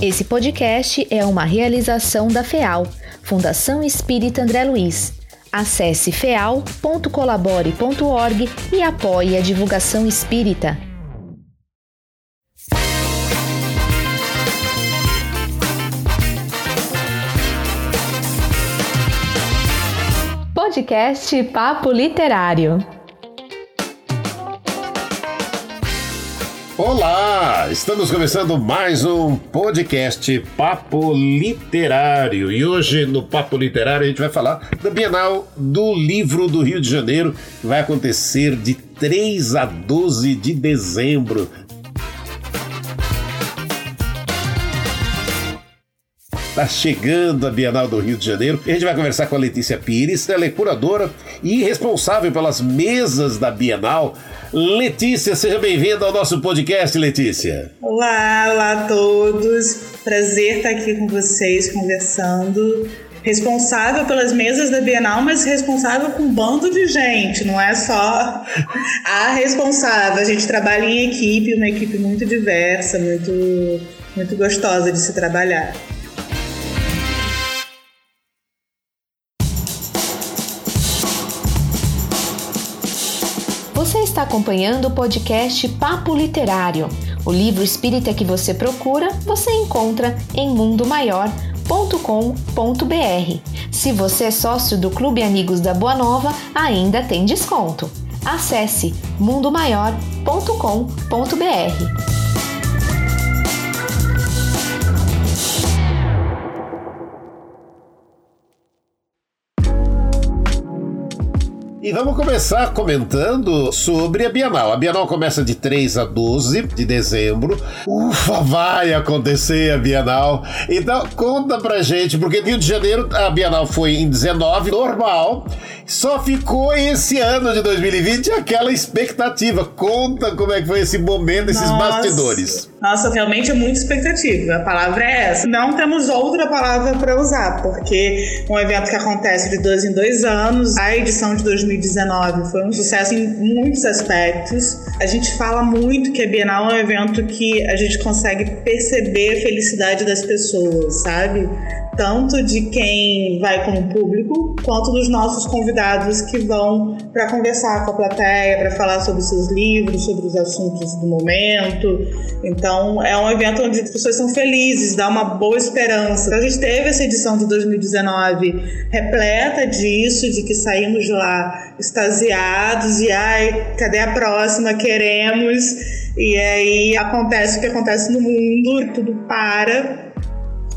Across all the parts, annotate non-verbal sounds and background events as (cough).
Esse podcast é uma realização da FEAL, Fundação Espírita André Luiz. Acesse feal.colabore.org e apoie a divulgação espírita. Podcast Papo Literário. Olá! Estamos começando mais um podcast Papo Literário. E hoje no Papo Literário a gente vai falar da Bienal do Livro do Rio de Janeiro, que vai acontecer de 3 a 12 de dezembro. Está chegando a Bienal do Rio de Janeiro a gente vai conversar com a Letícia Pires, ela é curadora e responsável pelas mesas da Bienal. Letícia, seja bem-vinda ao nosso podcast, Letícia. Olá, olá a todos. Prazer estar aqui com vocês conversando. Responsável pelas mesas da Bienal, mas responsável com um bando de gente, não é só a responsável. A gente trabalha em equipe, uma equipe muito diversa, muito, muito gostosa de se trabalhar. Está acompanhando o podcast Papo Literário. O livro espírita que você procura, você encontra em mundomaior.com.br. Se você é sócio do Clube Amigos da Boa Nova, ainda tem desconto. Acesse mundomaior.com.br. E vamos começar comentando sobre a Bienal. A Bienal começa de 3 a 12 de dezembro. Ufa, vai acontecer a Bienal. Então, conta pra gente, porque Rio de Janeiro a Bienal foi em 19, normal. Só ficou esse ano de 2020 aquela expectativa. Conta como é que foi esse momento, esses Nossa. bastidores. Nossa, realmente é muita expectativa. A palavra é essa. Não temos outra palavra para usar, porque um evento que acontece de dois em dois anos, a edição de 2019 foi um sucesso em muitos aspectos. A gente fala muito que a Bienal é um evento que a gente consegue perceber a felicidade das pessoas, sabe? Tanto de quem vai como público, quanto dos nossos convidados que vão para conversar com a plateia, para falar sobre seus livros, sobre os assuntos do momento. Então, é um evento onde as pessoas são felizes, dá uma boa esperança. A gente teve essa edição de 2019 repleta disso, de que saímos de lá extasiados e ai, cadê a próxima? Queremos. E aí acontece o que acontece no mundo, tudo para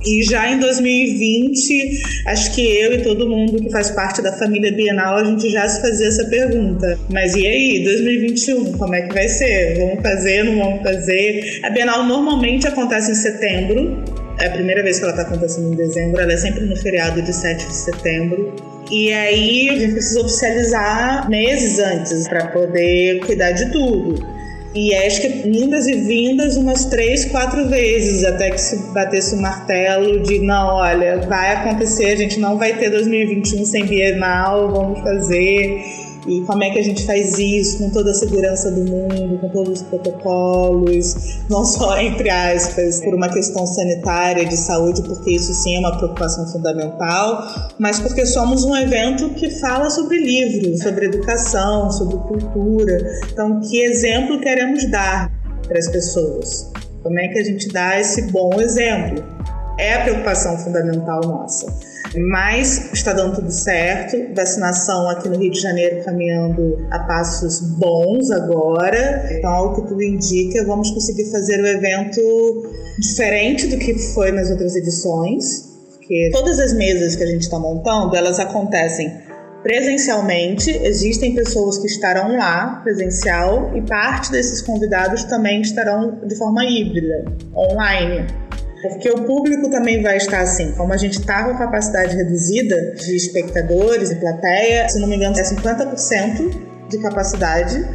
e já em 2020, acho que eu e todo mundo que faz parte da família Bienal, a gente já se fazia essa pergunta. Mas e aí, 2021, como é que vai ser? Vamos fazer, não vamos fazer? A Bienal normalmente acontece em setembro. É a primeira vez que ela está acontecendo em dezembro, ela é sempre no feriado de 7 de setembro. E aí a gente precisa oficializar meses antes para poder cuidar de tudo. E acho que vindas e vindas umas três, quatro vezes, até que se batesse o martelo de não, olha, vai acontecer, a gente não vai ter 2021 sem Bienal, vamos fazer. E como é que a gente faz isso com toda a segurança do mundo, com todos os protocolos, não só entre aspas, por uma questão sanitária de saúde, porque isso sim é uma preocupação fundamental, mas porque somos um evento que fala sobre livros, sobre educação, sobre cultura. Então, que exemplo queremos dar para as pessoas? Como é que a gente dá esse bom exemplo? É a preocupação fundamental nossa mas está dando tudo certo. Vacinação aqui no Rio de Janeiro caminhando a passos bons agora. Então, ao que tudo indica, vamos conseguir fazer o evento diferente do que foi nas outras edições. Porque todas as mesas que a gente está montando, elas acontecem presencialmente, existem pessoas que estarão lá presencial e parte desses convidados também estarão de forma híbrida, online. Porque o público também vai estar assim, como a gente está com capacidade reduzida de espectadores e plateia, se não me engano é 50% de capacidade.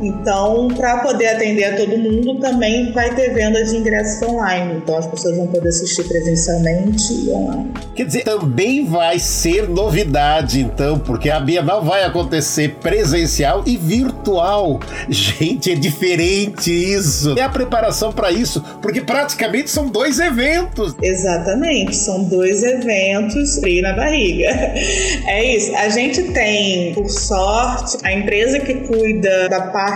Então, para poder atender a todo mundo, também vai ter venda de ingressos online. Então, as pessoas vão poder assistir presencialmente e online. Quer dizer, também vai ser novidade, então, porque a Bienal vai acontecer presencial e virtual. Gente, é diferente isso. É a preparação para isso, porque praticamente são dois eventos. Exatamente, são dois eventos frio na barriga. (laughs) É isso. A gente tem, por sorte, a empresa que cuida da parte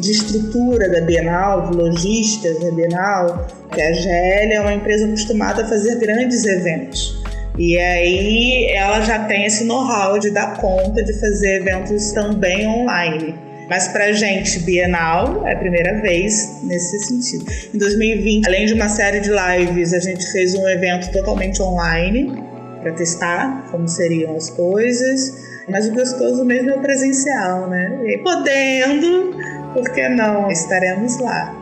de estrutura da Bienal, de logística da Bienal, que a GL, é uma empresa acostumada a fazer grandes eventos. E aí ela já tem esse know-how de dar conta de fazer eventos também online. Mas para gente, Bienal é a primeira vez nesse sentido. Em 2020, além de uma série de lives, a gente fez um evento totalmente online para testar como seriam as coisas. Mas o gostoso mesmo é o presencial, né? E podendo, por que não? Estaremos lá.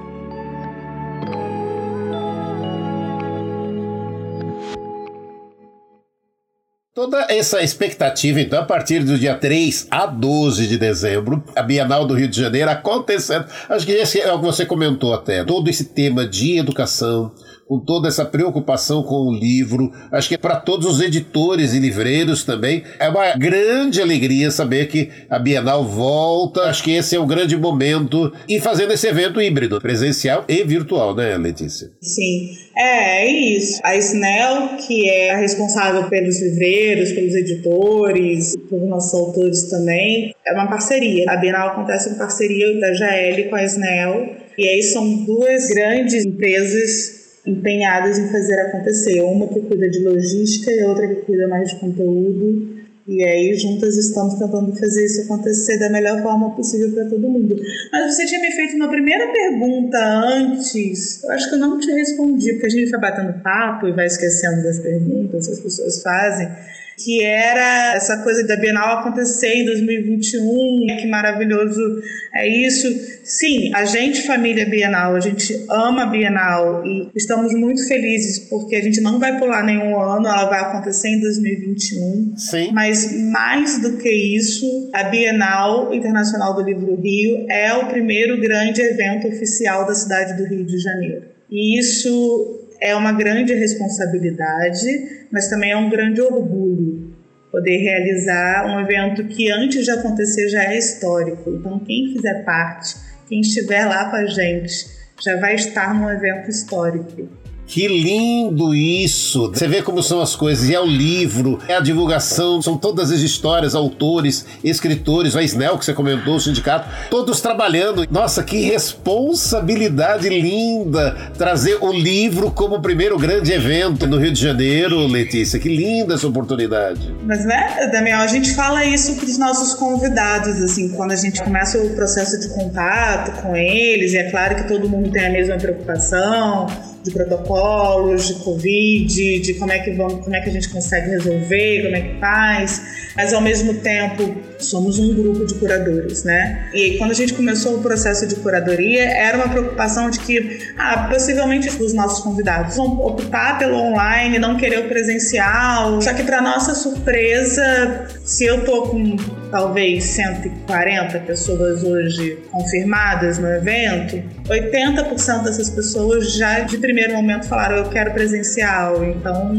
Toda essa expectativa, então, a partir do dia 3 a 12 de dezembro, a Bienal do Rio de Janeiro acontecendo. Acho que esse é o que você comentou até. Todo esse tema de educação, com toda essa preocupação com o livro. Acho que é para todos os editores e livreiros também é uma grande alegria saber que a Bienal volta. Acho que esse é o grande momento e fazendo esse evento híbrido, presencial e virtual, né, Letícia? Sim, é, é isso. A Snell, que é a responsável pelos livreiros, pelos editores, pelos nossos autores também, é uma parceria. A Bienal acontece em parceria da Jael com a Snell. E aí são duas grandes empresas empenhadas em fazer acontecer. Uma que cuida de logística e outra que cuida mais de conteúdo. E aí, juntas estamos tentando fazer isso acontecer da melhor forma possível para todo mundo. Mas você tinha me feito uma primeira pergunta antes. Eu acho que eu não te respondi, porque a gente vai batendo papo e vai esquecendo das perguntas que as pessoas fazem que era essa coisa da Bienal acontecer em 2021, que maravilhoso é isso. Sim, a gente, família Bienal, a gente ama a Bienal e estamos muito felizes porque a gente não vai pular nenhum ano, ela vai acontecer em 2021. Sim. Mas mais do que isso, a Bienal Internacional do Livro Rio é o primeiro grande evento oficial da cidade do Rio de Janeiro. E isso é uma grande responsabilidade, mas também é um grande orgulho poder realizar um evento que antes de acontecer já é histórico. Então, quem fizer parte, quem estiver lá com a gente, já vai estar num evento histórico. Que lindo isso! Você vê como são as coisas. E é o livro, é a divulgação, são todas as histórias, autores, escritores, a Snell que você comentou, o sindicato, todos trabalhando. Nossa, que responsabilidade linda trazer o livro como o primeiro grande evento no Rio de Janeiro, Letícia. Que linda essa oportunidade. Mas, né, Damião, a gente fala isso para os nossos convidados, assim, quando a gente começa o processo de contato com eles, e é claro que todo mundo tem a mesma preocupação de protocolos, de Covid, de como é que vamos, como é que a gente consegue resolver, como é que faz, mas ao mesmo tempo somos um grupo de curadores, né? E quando a gente começou o processo de curadoria, era uma preocupação de que, ah, possivelmente os nossos convidados vão optar pelo online, não querer o presencial. Só que para nossa surpresa, se eu tô com talvez 140 pessoas hoje confirmadas no evento, 80% dessas pessoas já de primeiro momento falaram eu quero presencial. Então,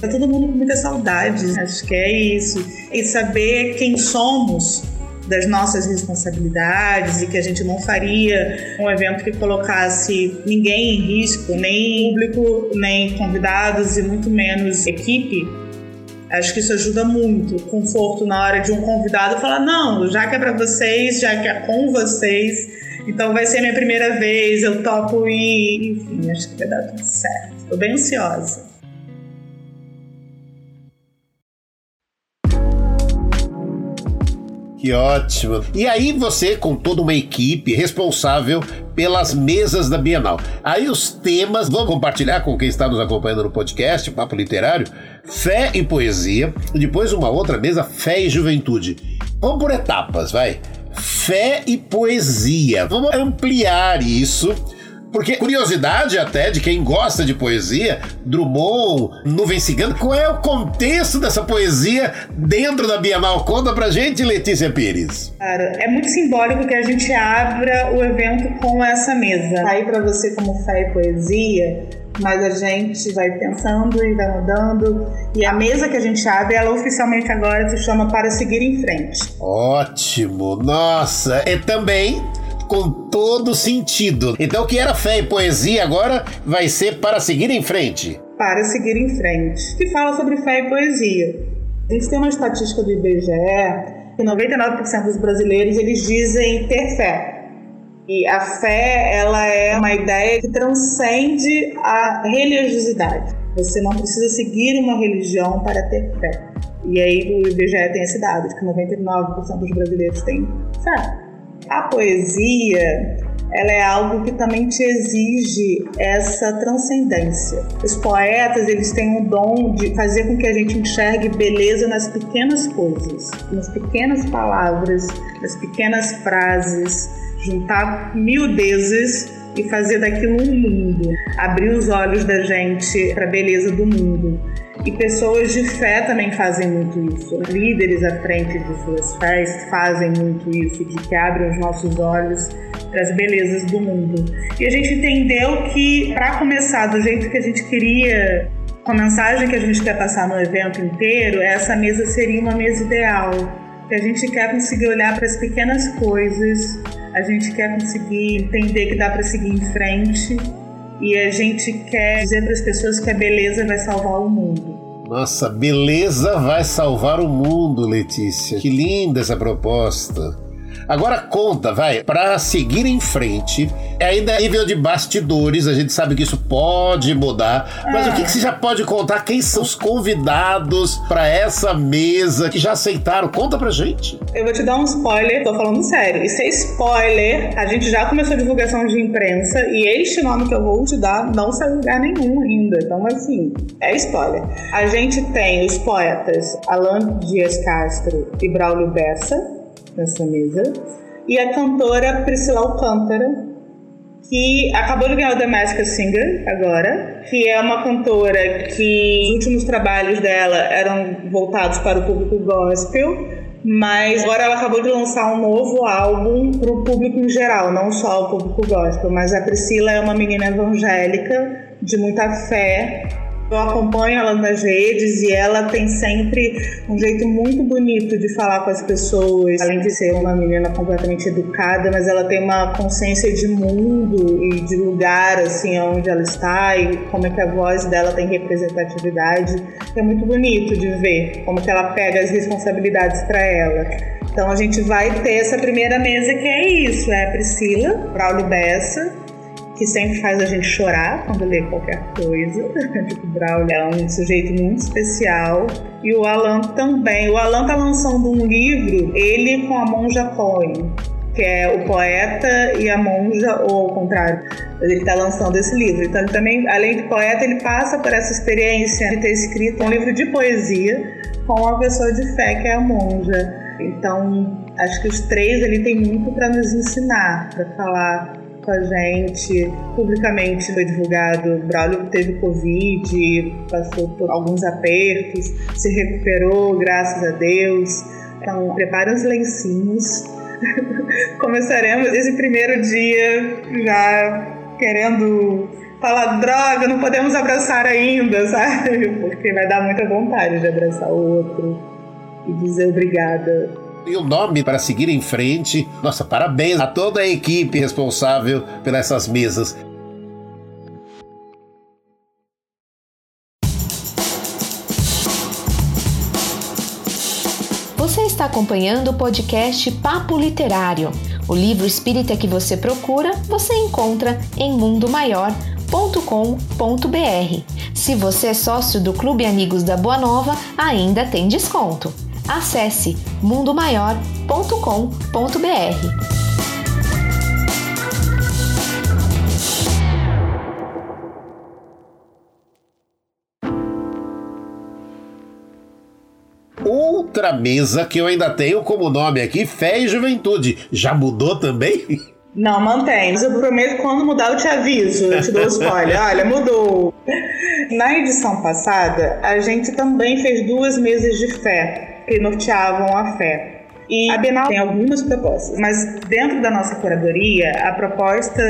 tá todo mundo com muita saudade. Acho que é isso. E saber quem somos das nossas responsabilidades e que a gente não faria um evento que colocasse ninguém em risco, nem público, nem convidados e muito menos equipe Acho que isso ajuda muito. Conforto na hora de um convidado falar: não, já que é para vocês, já que é com vocês, então vai ser minha primeira vez, eu topo e. Enfim, acho que vai dar tudo certo. Estou bem ansiosa. Que ótimo. E aí você, com toda uma equipe responsável pelas mesas da Bienal. Aí os temas, vamos compartilhar com quem está nos acompanhando no podcast, Papo Literário, fé e poesia. E depois uma outra mesa, fé e juventude. Vamos por etapas, vai. Fé e poesia. Vamos ampliar isso Porque curiosidade até de quem gosta de poesia, Drummond, Nuvem Cigana, qual é o contexto dessa poesia dentro da Bienal? Conta pra gente, Letícia Pires. Cara, é muito simbólico que a gente abra o evento com essa mesa. Tá aí pra você como fé e poesia, mas a gente vai pensando e vai mudando. E a mesa que a gente abre, ela oficialmente agora se chama Para Seguir em Frente. Ótimo! Nossa! E também com todo sentido. Então, o que era fé e poesia agora vai ser para seguir em frente. Para seguir em frente. Que fala sobre fé e poesia. A gente tem uma estatística do IBGE que 99% dos brasileiros eles dizem ter fé. E a fé, ela é uma ideia que transcende a religiosidade. Você não precisa seguir uma religião para ter fé. E aí o IBGE tem esse dado de que 99% dos brasileiros têm fé. A poesia, ela é algo que também te exige essa transcendência. Os poetas, eles têm o dom de fazer com que a gente enxergue beleza nas pequenas coisas, nas pequenas palavras, nas pequenas frases, juntar miudezas e fazer daquilo um mundo, abrir os olhos da gente para a beleza do mundo. E pessoas de fé também fazem muito isso. Líderes à frente de suas fés fazem muito isso, de que abrem os nossos olhos para as belezas do mundo. E a gente entendeu que, para começar do jeito que a gente queria, com a mensagem que a gente quer passar no evento inteiro, essa mesa seria uma mesa ideal. Que a gente quer conseguir olhar para as pequenas coisas, a gente quer conseguir entender que dá para seguir em frente e a gente quer dizer para as pessoas que a beleza vai salvar o mundo. Nossa, beleza vai salvar o mundo, Letícia. Que linda essa proposta. Agora conta, vai, para seguir em frente, ainda é nível de bastidores, a gente sabe que isso pode mudar, mas é. o que, que você já pode contar? Quem são os convidados para essa mesa que já aceitaram? Conta pra gente. Eu vou te dar um spoiler, tô falando sério. Isso é spoiler. A gente já começou a divulgação de imprensa e este nome que eu vou te dar não saiu em lugar nenhum ainda. Então, assim, é spoiler. A gente tem os poetas Alan Dias Castro e Braulio Bessa nessa mesa. E a cantora Priscila Alcântara, que acabou de ganhar o The Masked Singer agora, que é uma cantora que os últimos trabalhos dela eram voltados para o público gospel, mas agora ela acabou de lançar um novo álbum para o público em geral, não só o público gospel. Mas a Priscila é uma menina evangélica de muita fé eu acompanho ela nas redes e ela tem sempre um jeito muito bonito de falar com as pessoas. Além de ser uma menina completamente educada, mas ela tem uma consciência de mundo e de lugar, assim, onde ela está e como é que a voz dela tem representatividade. É muito bonito de ver como que ela pega as responsabilidades para ela. Então a gente vai ter essa primeira mesa que é isso, é a Priscila, Braulio Bessa, que sempre faz a gente chorar quando lê qualquer coisa. (laughs) tipo, Braulio é um sujeito muito especial. E o Alan também. O Alan tá lançando um livro, ele com a Monja Cohen, que é o poeta e a monja, ou ao contrário. Ele está lançando esse livro. Então, ele também, além de poeta, ele passa por essa experiência de ter escrito um livro de poesia com uma pessoa de fé, que é a monja. Então, acho que os três ele tem muito para nos ensinar, para falar com a gente. Publicamente foi divulgado, Braulio teve Covid, passou por alguns apertos, se recuperou, graças a Deus. Então, prepara os lencinhos. (laughs) Começaremos esse primeiro dia já querendo falar, droga, não podemos abraçar ainda, (laughs) sabe? Porque vai dar muita vontade de abraçar o outro e dizer obrigada e o nome para seguir em frente. Nossa, parabéns a toda a equipe responsável por essas mesas. Você está acompanhando o podcast Papo Literário. O livro espírita que você procura, você encontra em mundomaior.com.br. Se você é sócio do Clube Amigos da Boa Nova, ainda tem desconto. Acesse mundomaior.com.br. Outra mesa que eu ainda tenho como nome aqui, Fé e Juventude. Já mudou também? (laughs) Não, mantém. Mas eu prometo que quando mudar eu te aviso, eu te dou spoiler. Olha, mudou. Na edição passada, a gente também fez duas mesas de fé que norteavam a fé. E a Bienal tem algumas propostas, mas dentro da nossa curadoria, a proposta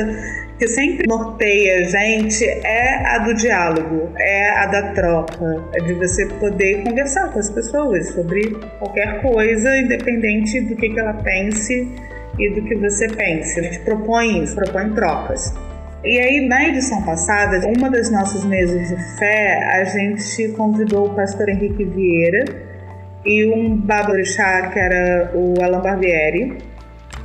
que sempre norteia a gente é a do diálogo, é a da troca, é de você poder conversar com as pessoas sobre qualquer coisa, independente do que, que ela pense e do que você pense. A gente propõe isso, propõe trocas. E aí, na edição passada, uma das nossas mesas de fé, a gente convidou o pastor Henrique Vieira e um baborixá que era o Alan Barbieri.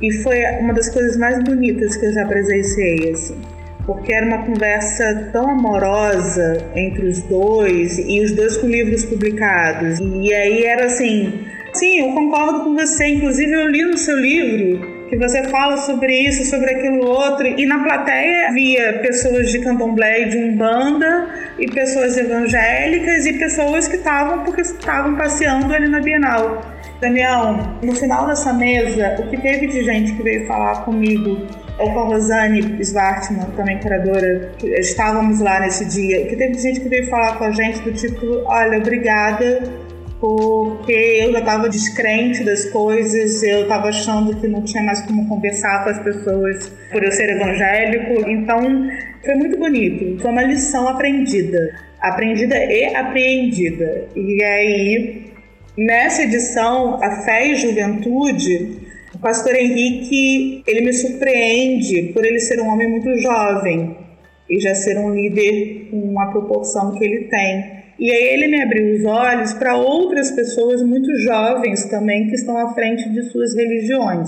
E foi uma das coisas mais bonitas que eu já presenciei, assim. Porque era uma conversa tão amorosa entre os dois e os dois com livros publicados. E aí era assim, sim, eu concordo com você, inclusive eu li no seu livro que você fala sobre isso, sobre aquilo outro, e na plateia havia pessoas de candomblé e de umbanda, e pessoas evangélicas, e pessoas que estavam porque estavam passeando ali na Bienal. Daniel, no final dessa mesa, o que teve de gente que veio falar comigo, ou com a Rosane Svartman, também curadora, estávamos lá nesse dia, o que teve de gente que veio falar com a gente do tipo, olha, obrigada porque eu já estava descrente das coisas, eu estava achando que não tinha mais como conversar com as pessoas por eu ser evangélico. Então, foi muito bonito. Foi uma lição aprendida. Aprendida e apreendida. E aí, nessa edição, A Fé e Juventude, o pastor Henrique, ele me surpreende por ele ser um homem muito jovem e já ser um líder com a proporção que ele tem. E aí ele me abriu os olhos para outras pessoas muito jovens também que estão à frente de suas religiões.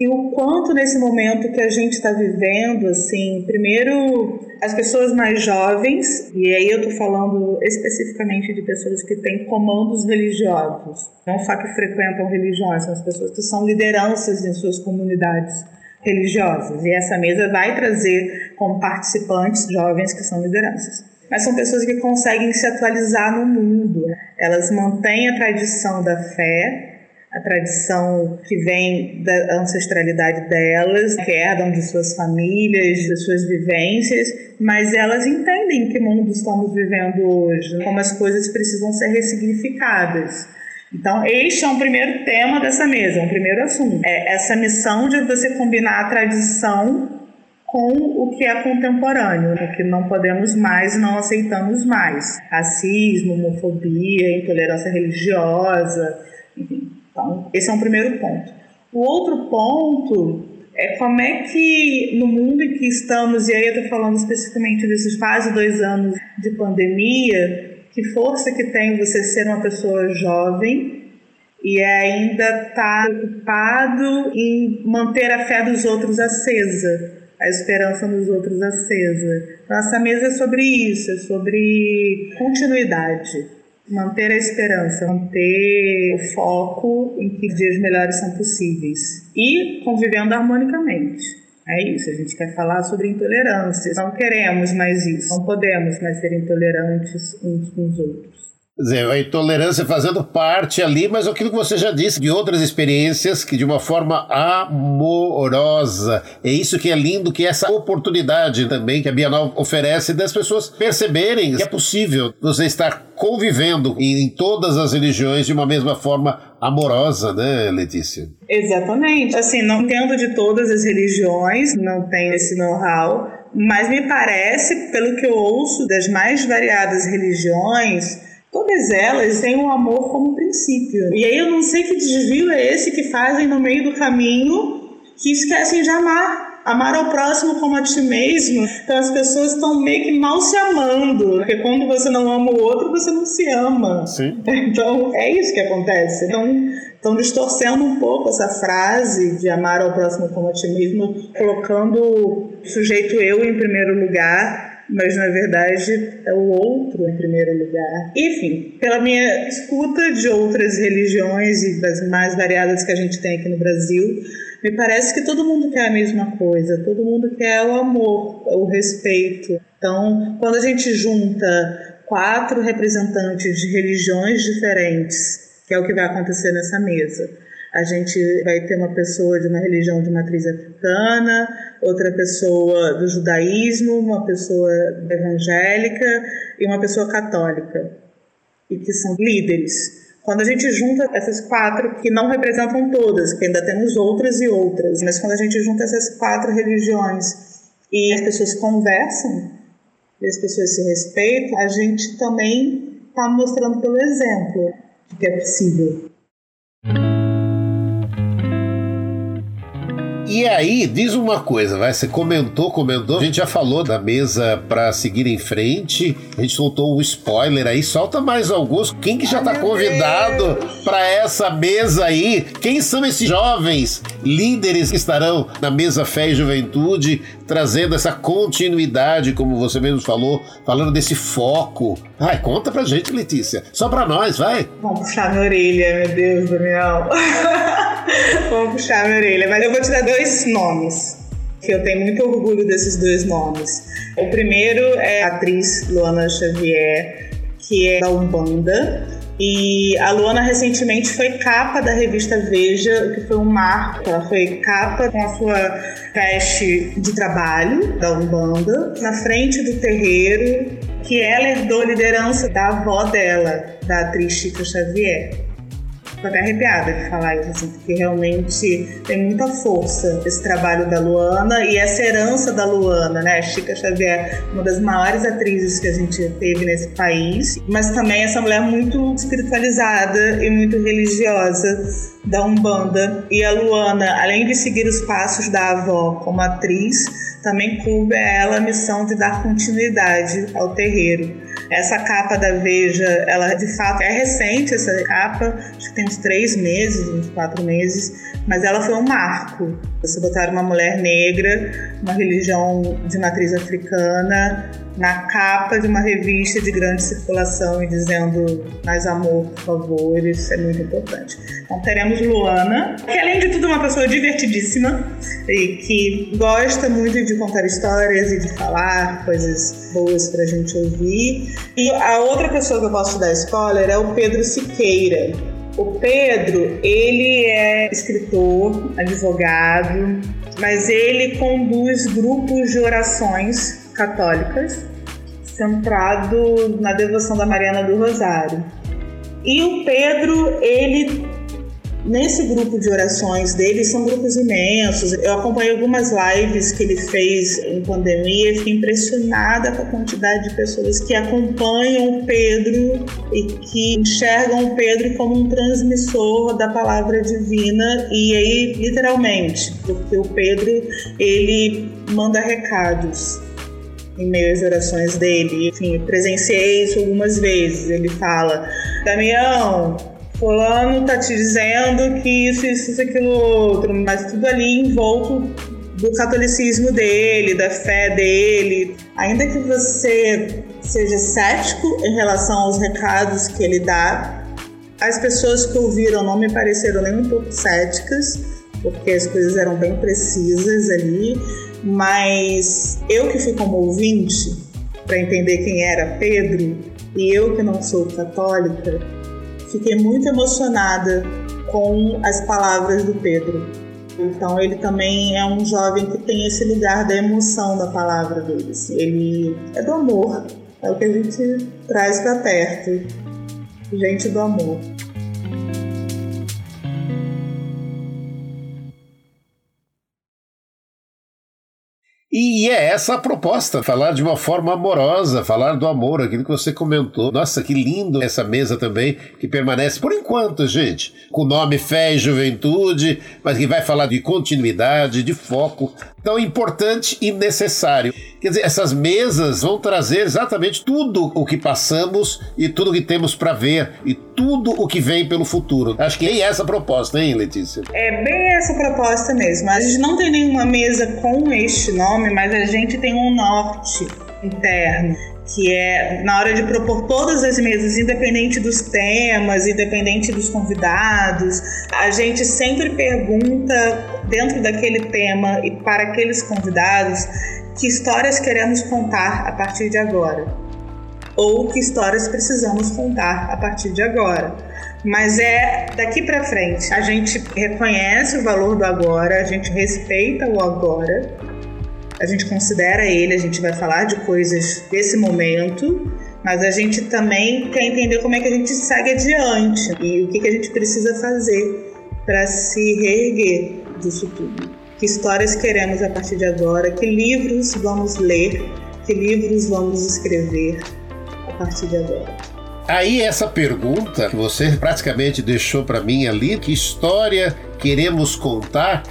E o quanto nesse momento que a gente está vivendo, assim, primeiro as pessoas mais jovens, e aí eu estou falando especificamente de pessoas que têm comandos religiosos, não só que frequentam religiões, são as pessoas que são lideranças em suas comunidades religiosas. E essa mesa vai trazer como participantes jovens que são lideranças mas são pessoas que conseguem se atualizar no mundo. Elas mantêm a tradição da fé, a tradição que vem da ancestralidade delas, que herdam de suas famílias, de suas vivências, mas elas entendem que mundo estamos vivendo hoje, como as coisas precisam ser ressignificadas. Então, este é um primeiro tema dessa mesa, um primeiro assunto. É essa missão de você combinar a tradição com o que é contemporâneo, o que não podemos mais não aceitamos mais. Racismo, homofobia, intolerância religiosa, enfim. Então, esse é um primeiro ponto. O outro ponto é como é que no mundo em que estamos, e aí eu estou falando especificamente desses quase dois anos de pandemia, que força que tem você ser uma pessoa jovem e ainda estar tá preocupado em manter a fé dos outros acesa a esperança nos outros acesa. Nossa mesa é sobre isso, é sobre continuidade. Manter a esperança, manter o foco em que dias melhores são possíveis e convivendo harmonicamente. É isso, a gente quer falar sobre intolerância. Não queremos mais isso, não podemos mais ser intolerantes uns com os outros dizer, a intolerância fazendo parte ali, mas aquilo que você já disse, de outras experiências que de uma forma amorosa. É isso que é lindo, que é essa oportunidade também que a Bienal oferece das pessoas perceberem que é possível você estar convivendo em, todas as religiões de uma mesma forma amorosa, né, Letícia? Exatamente. Assim, não entendo de todas as religiões, não tenho esse know-how, mas me parece, pelo que eu ouço das mais variadas religiões, Todas elas têm o amor como princípio. E aí eu não sei que desvio é esse que fazem no meio do caminho que esquecem de amar. Amar ao próximo como a ti mesmo. Então as pessoas estão meio que mal se amando. Porque quando você não ama o outro, você não se ama. Sim. (laughs) Então é isso que acontece. Então estão distorcendo um pouco essa frase de amar ao próximo como a ti mesmo, colocando o sujeito eu em primeiro lugar mas na verdade é o outro em primeiro lugar. Enfim, pela minha escuta de outras religiões e das mais variadas que a gente tem aqui no Brasil, me parece que todo mundo quer a mesma coisa, todo mundo quer o amor, o respeito. Então, quando a gente junta quatro representantes de religiões diferentes, que é o que vai acontecer nessa mesa, A gente vai ter uma pessoa de uma religião de matriz africana, outra pessoa do judaísmo, uma pessoa evangélica e uma pessoa católica, e que são líderes. Quando a gente junta essas quatro, que não representam todas, que ainda temos outras e outras, mas quando a gente junta essas quatro religiões e as pessoas conversam, e as pessoas se respeitam, a gente também está mostrando pelo exemplo que é possível. E aí, diz uma coisa, vai, você comentou, comentou, a gente já falou da mesa para seguir em frente, a gente soltou um spoiler aí, solta mais alguns. Quem que já está convidado para essa mesa aí? Quem são esses jovens líderes que estarão na mesa Fé e Juventude, trazendo essa continuidade, como você mesmo falou, falando desse foco? Ai, conta pra gente, Letícia. Só pra nós, vai. Vamos puxar minha orelha, meu Deus, Daniel. (laughs) Vamos puxar minha orelha. Mas eu vou te dar dois nomes, que eu tenho muito orgulho desses dois nomes. O primeiro é a atriz Luana Xavier, que é da Umbanda. E a Luana recentemente foi capa da revista Veja, que foi um marco. Ela foi capa com a sua veste de trabalho da Umbanda, na frente do terreiro, que ela herdou liderança da avó dela, da atriz Chica Xavier. Fico até arrepiada de falar isso, assim, porque realmente tem muita força esse trabalho da Luana e essa herança da Luana, né? Chica Xavier, uma das maiores atrizes que a gente teve nesse país, mas também essa mulher muito espiritualizada e muito religiosa da Umbanda. E a Luana, além de seguir os passos da avó como atriz, também coube a ela a missão de dar continuidade ao terreiro. Essa capa da Veja, ela de fato é recente, essa capa, acho que tem uns três meses, uns quatro meses, mas ela foi um marco. Você botar uma mulher negra, uma religião de matriz africana, na capa de uma revista de grande circulação e dizendo mais amor, por favor, isso é muito importante. Então teremos Luana, que além de tudo é uma pessoa divertidíssima e que gosta muito de contar histórias e de falar coisas boas pra gente ouvir. E a outra pessoa que eu posso dar spoiler é o Pedro Siqueira. O Pedro, ele é escritor, advogado, mas ele conduz grupos de orações católicas, centrado na devoção da Mariana do Rosário. E o Pedro, ele nesse grupo de orações dele são grupos imensos. Eu acompanhei algumas lives que ele fez em pandemia e fiquei impressionada com a quantidade de pessoas que acompanham o Pedro e que enxergam o Pedro como um transmissor da palavra divina e aí literalmente, porque o Pedro ele manda recados em meio às orações dele. Enfim, presenciei isso algumas vezes. Ele fala: Damião, Fulano tá te dizendo que isso, isso, isso, aquilo outro, mas tudo ali envolto do catolicismo dele, da fé dele. Ainda que você seja cético em relação aos recados que ele dá, as pessoas que ouviram não me pareceram nem um pouco céticas, porque as coisas eram bem precisas ali. Mas eu que fui como ouvinte para entender quem era Pedro e eu que não sou católica, fiquei muito emocionada com as palavras do Pedro. Então ele também é um jovem que tem esse lugar da emoção da palavra dele. Ele é do amor, é o que a gente traz para perto. Gente do amor. E é essa a proposta, falar de uma forma amorosa, falar do amor, aquilo que você comentou. Nossa, que lindo essa mesa também, que permanece por enquanto, gente, com o nome Fé e Juventude, mas que vai falar de continuidade, de foco, tão importante e necessário. Quer dizer, essas mesas vão trazer exatamente tudo o que passamos e tudo o que temos para ver e tudo o que vem pelo futuro. Acho que é essa a proposta, hein, Letícia? É bem essa proposta mesmo. A gente não tem nenhuma mesa com este nome, mas a gente tem um norte interno que é na hora de propor todas as mesas, independente dos temas, independente dos convidados, a gente sempre pergunta dentro daquele tema e para aqueles convidados que histórias queremos contar a partir de agora? Ou que histórias precisamos contar a partir de agora? mas é daqui para frente. A gente reconhece o valor do agora, a gente respeita o agora, a gente considera ele, a gente vai falar de coisas desse momento, mas a gente também quer entender como é que a gente segue adiante e o que, que a gente precisa fazer para se reerguer disso tudo. Que histórias queremos a partir de agora? Que livros vamos ler? Que livros vamos escrever a partir de agora? Aí essa pergunta que você praticamente deixou para mim ali, que história queremos contar?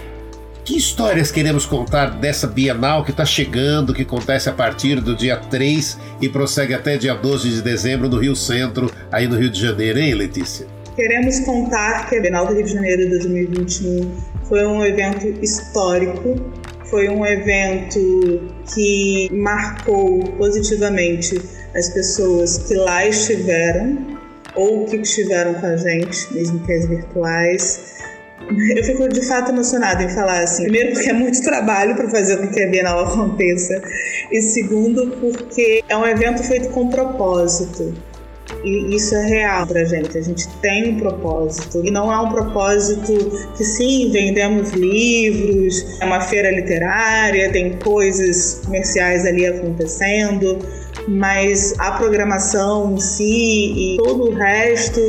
Que histórias queremos contar dessa Bienal que está chegando, que acontece a partir do dia 3 e prossegue até dia 12 de dezembro no Rio Centro, aí no Rio de Janeiro, hein, Letícia? Queremos contar que a Bienal do Rio de Janeiro 2021 foi um evento histórico, foi um evento que marcou positivamente as pessoas que lá estiveram ou que estiveram com a gente, mesmo que as virtuais. Eu fico de fato emocionada em falar assim. Primeiro, porque é muito trabalho para fazer com que a Bienal aconteça, e segundo, porque é um evento feito com propósito. E isso é real pra gente. A gente tem um propósito. E não é um propósito que, sim, vendemos livros, é uma feira literária, tem coisas comerciais ali acontecendo, mas a programação em si e todo o resto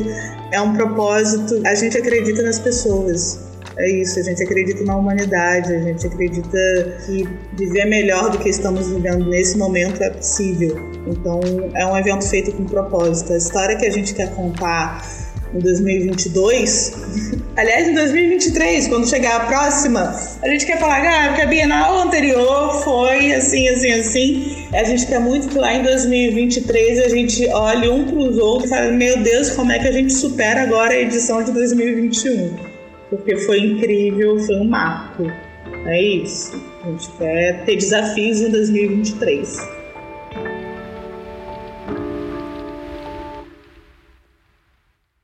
é um propósito. A gente acredita nas pessoas. É isso, a gente acredita na humanidade, a gente acredita que viver melhor do que estamos vivendo nesse momento é possível. Então, é um evento feito com propósito. A história que a gente quer contar em 2022, (laughs) aliás, em 2023, quando chegar a próxima, a gente quer falar ah, que a Bienal anterior foi assim, assim, assim. A gente quer muito que lá em 2023 a gente olhe um para os outros e fale: Meu Deus, como é que a gente supera agora a edição de 2021? porque foi incrível, foi um marco. É isso. A gente quer ter desafios em 2023.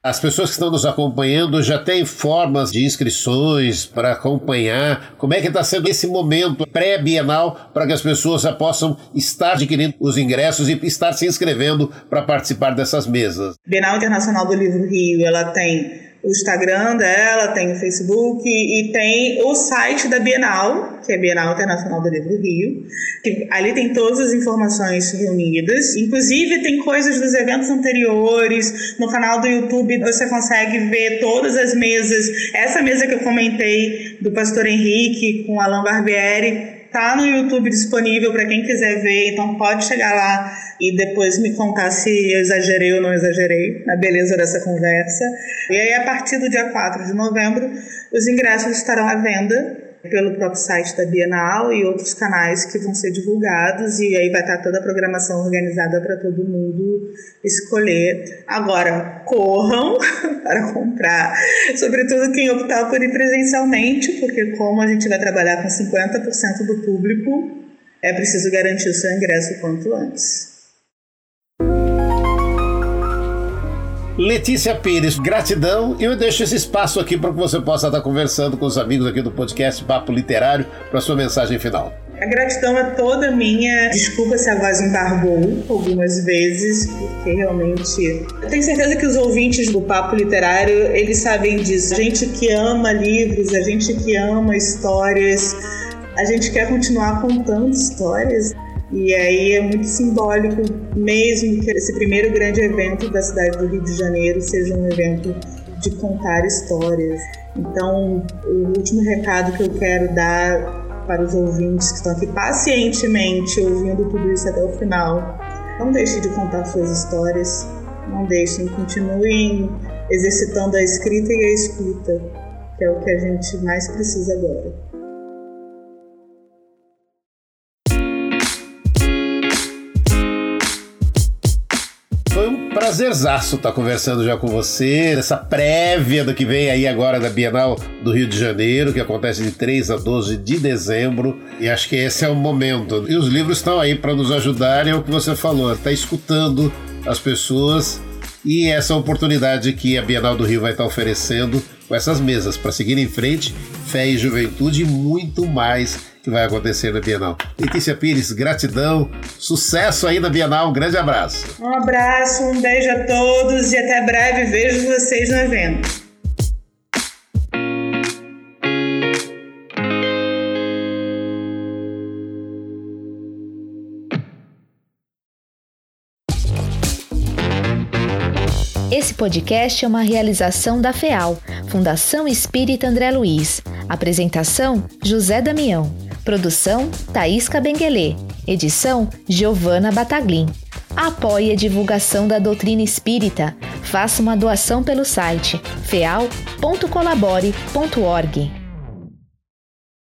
As pessoas que estão nos acompanhando já têm formas de inscrições para acompanhar. Como é que está sendo esse momento pré-bienal para que as pessoas já possam estar adquirindo os ingressos e estar se inscrevendo para participar dessas mesas? Bienal Internacional do Livro Rio, ela tem o Instagram dela, tem o Facebook e tem o site da Bienal, que é Bienal Internacional do Livro Rio. Que ali tem todas as informações reunidas. Inclusive tem coisas dos eventos anteriores. No canal do YouTube você consegue ver todas as mesas. Essa mesa que eu comentei do Pastor Henrique com Alain Barbieri Tá no YouTube disponível para quem quiser ver, então pode chegar lá e depois me contar se eu exagerei ou não exagerei na beleza dessa conversa. E aí, a partir do dia 4 de novembro, os ingressos estarão à venda pelo próprio site da Bienal e outros canais que vão ser divulgados e aí vai estar toda a programação organizada para todo mundo escolher. Agora, corram (laughs) para comprar, sobretudo quem optar por ir presencialmente, porque como a gente vai trabalhar com 50% do público, é preciso garantir o seu ingresso quanto antes. Letícia Pires, gratidão. Eu deixo esse espaço aqui para que você possa estar conversando com os amigos aqui do podcast Papo Literário para sua mensagem final. A gratidão é toda minha. Desculpa se a voz embargou algumas vezes, porque realmente. Eu tenho certeza que os ouvintes do Papo Literário eles sabem disso. A gente que ama livros, a gente que ama histórias, a gente quer continuar contando histórias. E aí é muito simbólico mesmo que esse primeiro grande evento da cidade do Rio de Janeiro seja um evento de contar histórias. Então, o último recado que eu quero dar para os ouvintes que estão aqui pacientemente ouvindo tudo isso até o final, não deixem de contar suas histórias, não deixem, continuem exercitando a escrita e a escuta, que é o que a gente mais precisa agora. Prazerzaço estar conversando já com você, nessa prévia do que vem aí agora da Bienal do Rio de Janeiro, que acontece de 3 a 12 de dezembro. E acho que esse é o momento. E os livros estão aí para nos ajudar, é o que você falou, está escutando as pessoas e essa oportunidade que a Bienal do Rio vai estar oferecendo com essas mesas para seguir em frente, fé e juventude e muito mais que vai acontecer na Bienal. Letícia Pires, gratidão, sucesso aí na Bienal, um grande abraço. Um abraço, um beijo a todos e até breve vejo vocês no evento. Esse podcast é uma realização da FEAL, Fundação Espírita André Luiz. Apresentação: José Damião. Produção: Thaís Cabenguelê. Edição: Giovana Bataglin. Apoie a divulgação da doutrina espírita. Faça uma doação pelo site feal.colabore.org.